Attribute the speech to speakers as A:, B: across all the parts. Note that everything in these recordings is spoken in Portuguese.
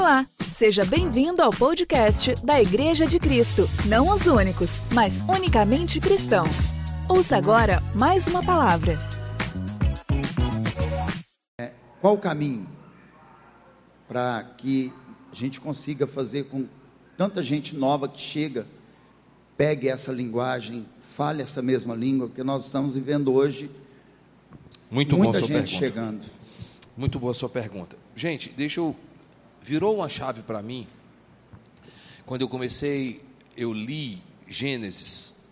A: Olá, seja bem-vindo ao podcast da Igreja de Cristo. Não os únicos, mas unicamente cristãos. Ouça agora mais uma palavra.
B: Qual o caminho para que a gente consiga fazer com tanta gente nova que chega, pegue essa linguagem, fale essa mesma língua, que nós estamos vivendo hoje.
C: Muito
B: muita gente
C: pergunta.
B: chegando.
C: Muito boa sua pergunta. Gente, deixa eu. Virou uma chave para mim. Quando eu comecei, eu li Gênesis.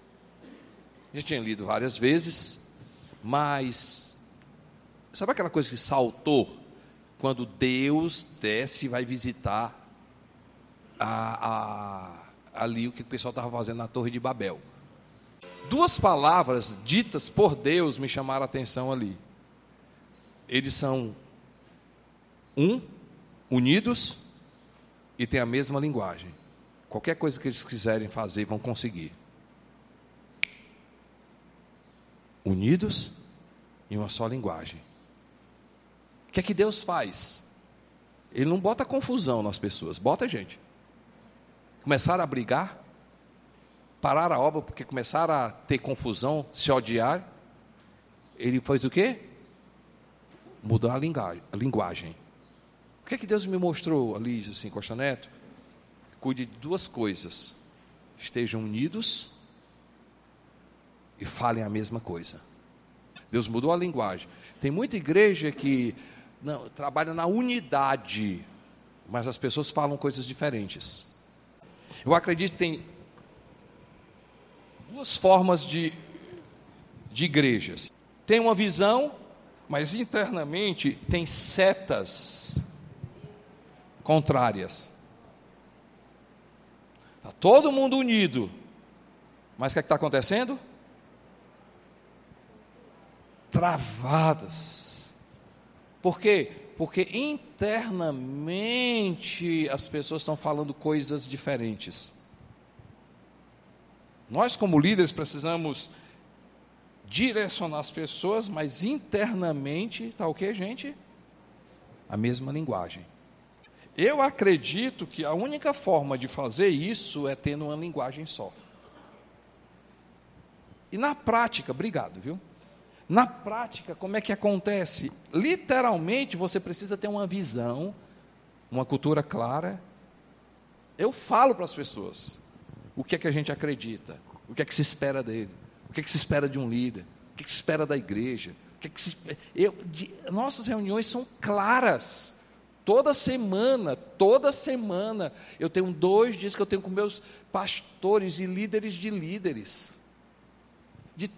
C: Já tinha lido várias vezes, mas. Sabe aquela coisa que saltou? Quando Deus desce e vai visitar a, a, ali o que o pessoal estava fazendo na Torre de Babel. Duas palavras ditas por Deus me chamaram a atenção ali. Eles são um, unidos e têm a mesma linguagem. Qualquer coisa que eles quiserem fazer, vão conseguir. Unidos em uma só linguagem. O que é que Deus faz? Ele não bota confusão nas pessoas, bota gente. Começaram a brigar, parar a obra porque começaram a ter confusão, se odiar. Ele fez o quê? Mudou a linguagem. Que é que Deus me mostrou ali, assim, Costa Neto? Cuide de duas coisas. Estejam unidos e falem a mesma coisa. Deus mudou a linguagem. Tem muita igreja que não, trabalha na unidade, mas as pessoas falam coisas diferentes. Eu acredito que tem duas formas de, de igrejas. Tem uma visão, mas internamente tem setas contrárias. Está todo mundo unido, mas o que é está acontecendo? Travadas. Por quê? Porque internamente as pessoas estão falando coisas diferentes. Nós, como líderes, precisamos direcionar as pessoas, mas internamente está o que, gente? A mesma linguagem. Eu acredito que a única forma de fazer isso é tendo uma linguagem só. E na prática, obrigado, viu? Na prática, como é que acontece? Literalmente, você precisa ter uma visão, uma cultura clara. Eu falo para as pessoas o que é que a gente acredita, o que é que se espera dele, o que é que se espera de um líder, o que, é que se espera da igreja. Que é que se... Eu, de... Nossas reuniões são claras. Toda semana, toda semana, eu tenho dois dias que eu tenho com meus pastores e líderes de líderes. De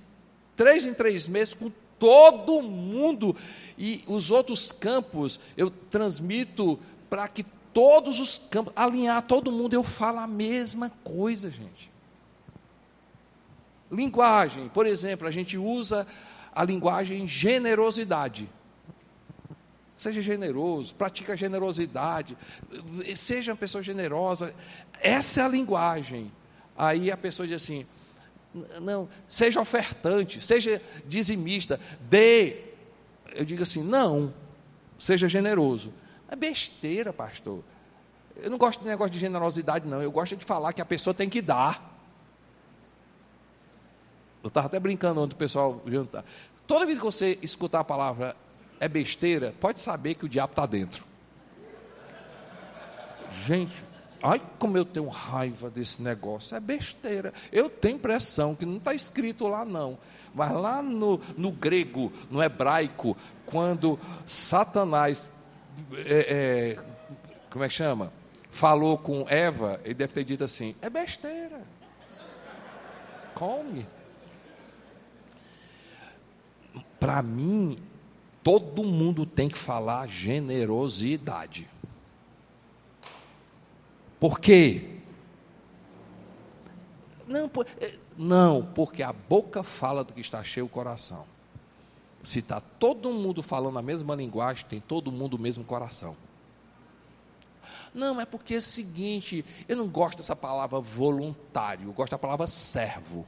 C: três em três meses, com todo mundo. E os outros campos, eu transmito para que todos os campos, alinhar todo mundo, eu falo a mesma coisa, gente. Linguagem, por exemplo, a gente usa a linguagem generosidade. Seja generoso, pratica generosidade, seja uma pessoa generosa. Essa é a linguagem. Aí a pessoa diz assim: não, seja ofertante, seja dizimista, dê. Eu digo assim: não, seja generoso. É besteira, pastor. Eu não gosto de negócio de generosidade, não. Eu gosto de falar que a pessoa tem que dar. Eu estava até brincando ontem, o pessoal jantar. Toda vez que você escutar a palavra é besteira, pode saber que o diabo está dentro. Gente, ai como eu tenho raiva desse negócio. É besteira. Eu tenho impressão que não está escrito lá, não. Mas lá no, no grego, no hebraico, quando Satanás, é, é, como é que chama? Falou com Eva, ele deve ter dito assim: é besteira. Come. Para mim, todo mundo tem que falar generosidade. Por quê? Não, por, não, porque a boca fala do que está cheio o coração. Se está todo mundo falando a mesma linguagem, tem todo mundo o mesmo coração. Não, é porque é o seguinte, eu não gosto dessa palavra voluntário, eu gosto da palavra servo.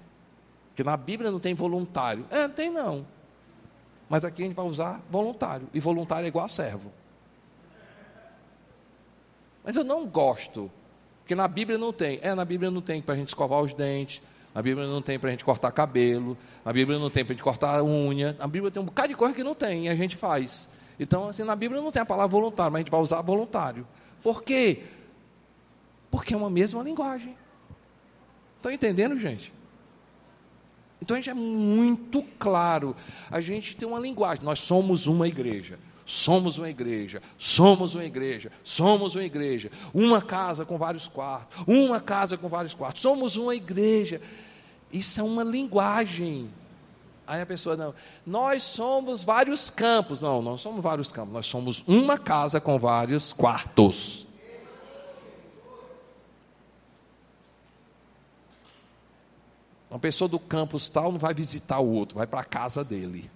C: Porque na Bíblia não tem voluntário. É, tem não. Mas aqui a gente vai usar voluntário. E voluntário é igual a servo. Mas eu não gosto, porque na Bíblia não tem. É, na Bíblia não tem para a gente escovar os dentes, na Bíblia não tem para a gente cortar cabelo, na Bíblia não tem para a gente cortar unha, na Bíblia tem um bocado de coisa que não tem e a gente faz. Então, assim, na Bíblia não tem a palavra voluntário, mas a gente vai usar voluntário. Por quê? Porque é uma mesma linguagem. Estão entendendo, gente? Então a gente é muito claro. A gente tem uma linguagem. Nós somos uma igreja. Somos uma igreja, somos uma igreja, somos uma igreja, uma casa com vários quartos, uma casa com vários quartos, somos uma igreja. Isso é uma linguagem. Aí a pessoa não, nós somos vários campos. Não, não somos vários campos, nós somos uma casa com vários quartos. Uma pessoa do campus tal não vai visitar o outro, vai para a casa dele.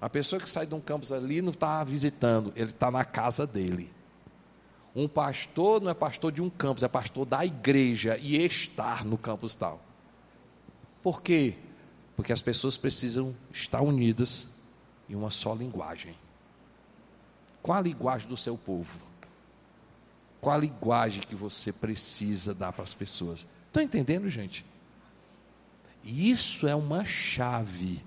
C: A pessoa que sai de um campus ali não está visitando, ele está na casa dele. Um pastor não é pastor de um campus, é pastor da igreja e estar no campus tal. Por quê? Porque as pessoas precisam estar unidas em uma só linguagem. Qual a linguagem do seu povo? Qual a linguagem que você precisa dar para as pessoas? Estão entendendo, gente? Isso é uma chave.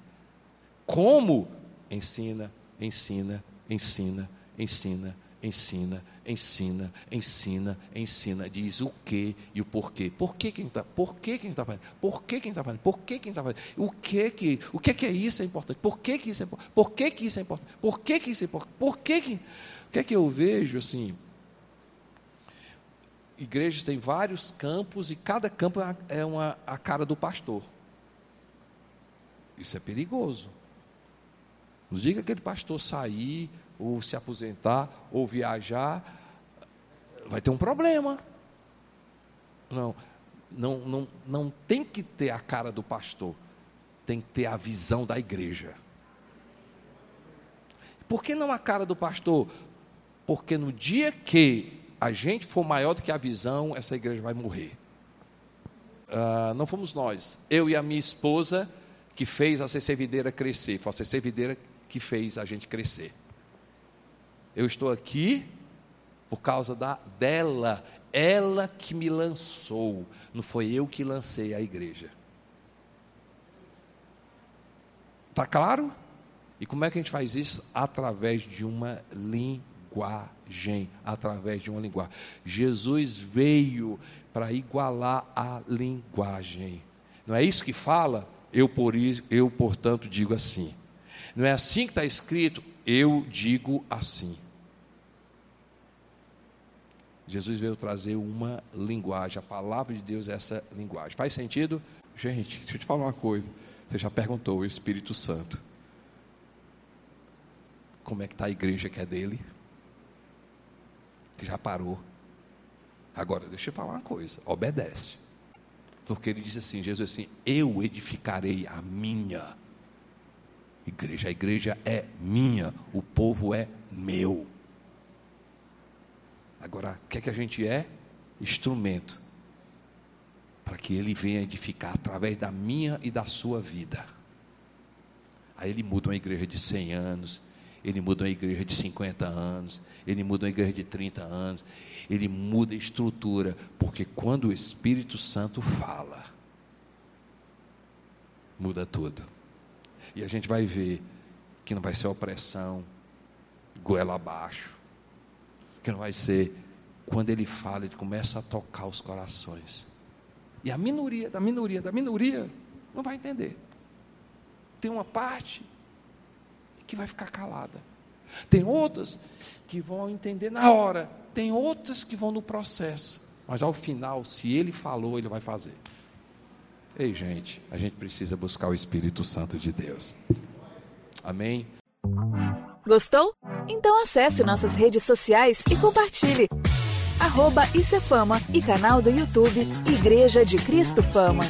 C: Como? Ensina, ensina, ensina, ensina, ensina, ensina, ensina, ensina. Diz o que e o porquê. Por que quem está? Por que quem está fazendo? Por que quem está fazendo? Por que quem está fazendo? O que que? O que que é isso é importante? Por que que isso é importante? Por que que isso é importante? Por que que isso é importante? Por que que? O que é que eu vejo assim? Igrejas têm vários campos e cada campo é uma a cara do pastor. Isso é perigoso. Não diga aquele pastor sair, ou se aposentar, ou viajar, vai ter um problema. Não, não, não, não tem que ter a cara do pastor, tem que ter a visão da igreja. Por que não a cara do pastor? Porque no dia que a gente for maior do que a visão, essa igreja vai morrer. Uh, não fomos nós, eu e a minha esposa que fez a CC Videira crescer, foi a CC Videira que fez a gente crescer. Eu estou aqui por causa da dela, ela que me lançou, não foi eu que lancei a igreja. Tá claro? E como é que a gente faz isso? Através de uma linguagem, através de uma linguagem. Jesus veio para igualar a linguagem. Não é isso que fala? Eu, por, eu, portanto, digo assim. Não é assim que está escrito, eu digo assim. Jesus veio trazer uma linguagem, a palavra de Deus é essa linguagem. Faz sentido? Gente, deixa eu te falar uma coisa. Você já perguntou o Espírito Santo. Como é que está a igreja que é dele? Você já parou. Agora, deixa eu falar uma coisa. Obedece. Porque ele diz assim: Jesus assim, eu edificarei a minha igreja. A igreja é minha, o povo é meu. Agora, o que é que a gente é? Instrumento para que ele venha edificar através da minha e da sua vida. Aí ele muda uma igreja de 100 anos, ele muda uma igreja de 50 anos, ele muda uma igreja de 30 anos, ele muda a estrutura, porque quando o Espírito Santo fala, muda tudo. E a gente vai ver que não vai ser opressão, goela abaixo, que não vai ser quando ele fala, ele começa a tocar os corações. E a minoria, da minoria, da minoria, não vai entender. Tem uma parte que vai ficar calada. Tem outras que vão entender na hora, tem outras que vão no processo, mas ao final, se ele falou, ele vai fazer. Ei, gente, a gente precisa buscar o Espírito Santo de Deus. Amém?
A: Gostou? Então acesse nossas redes sociais e compartilhe. Arroba Fama e canal do YouTube Igreja de Cristo Fama.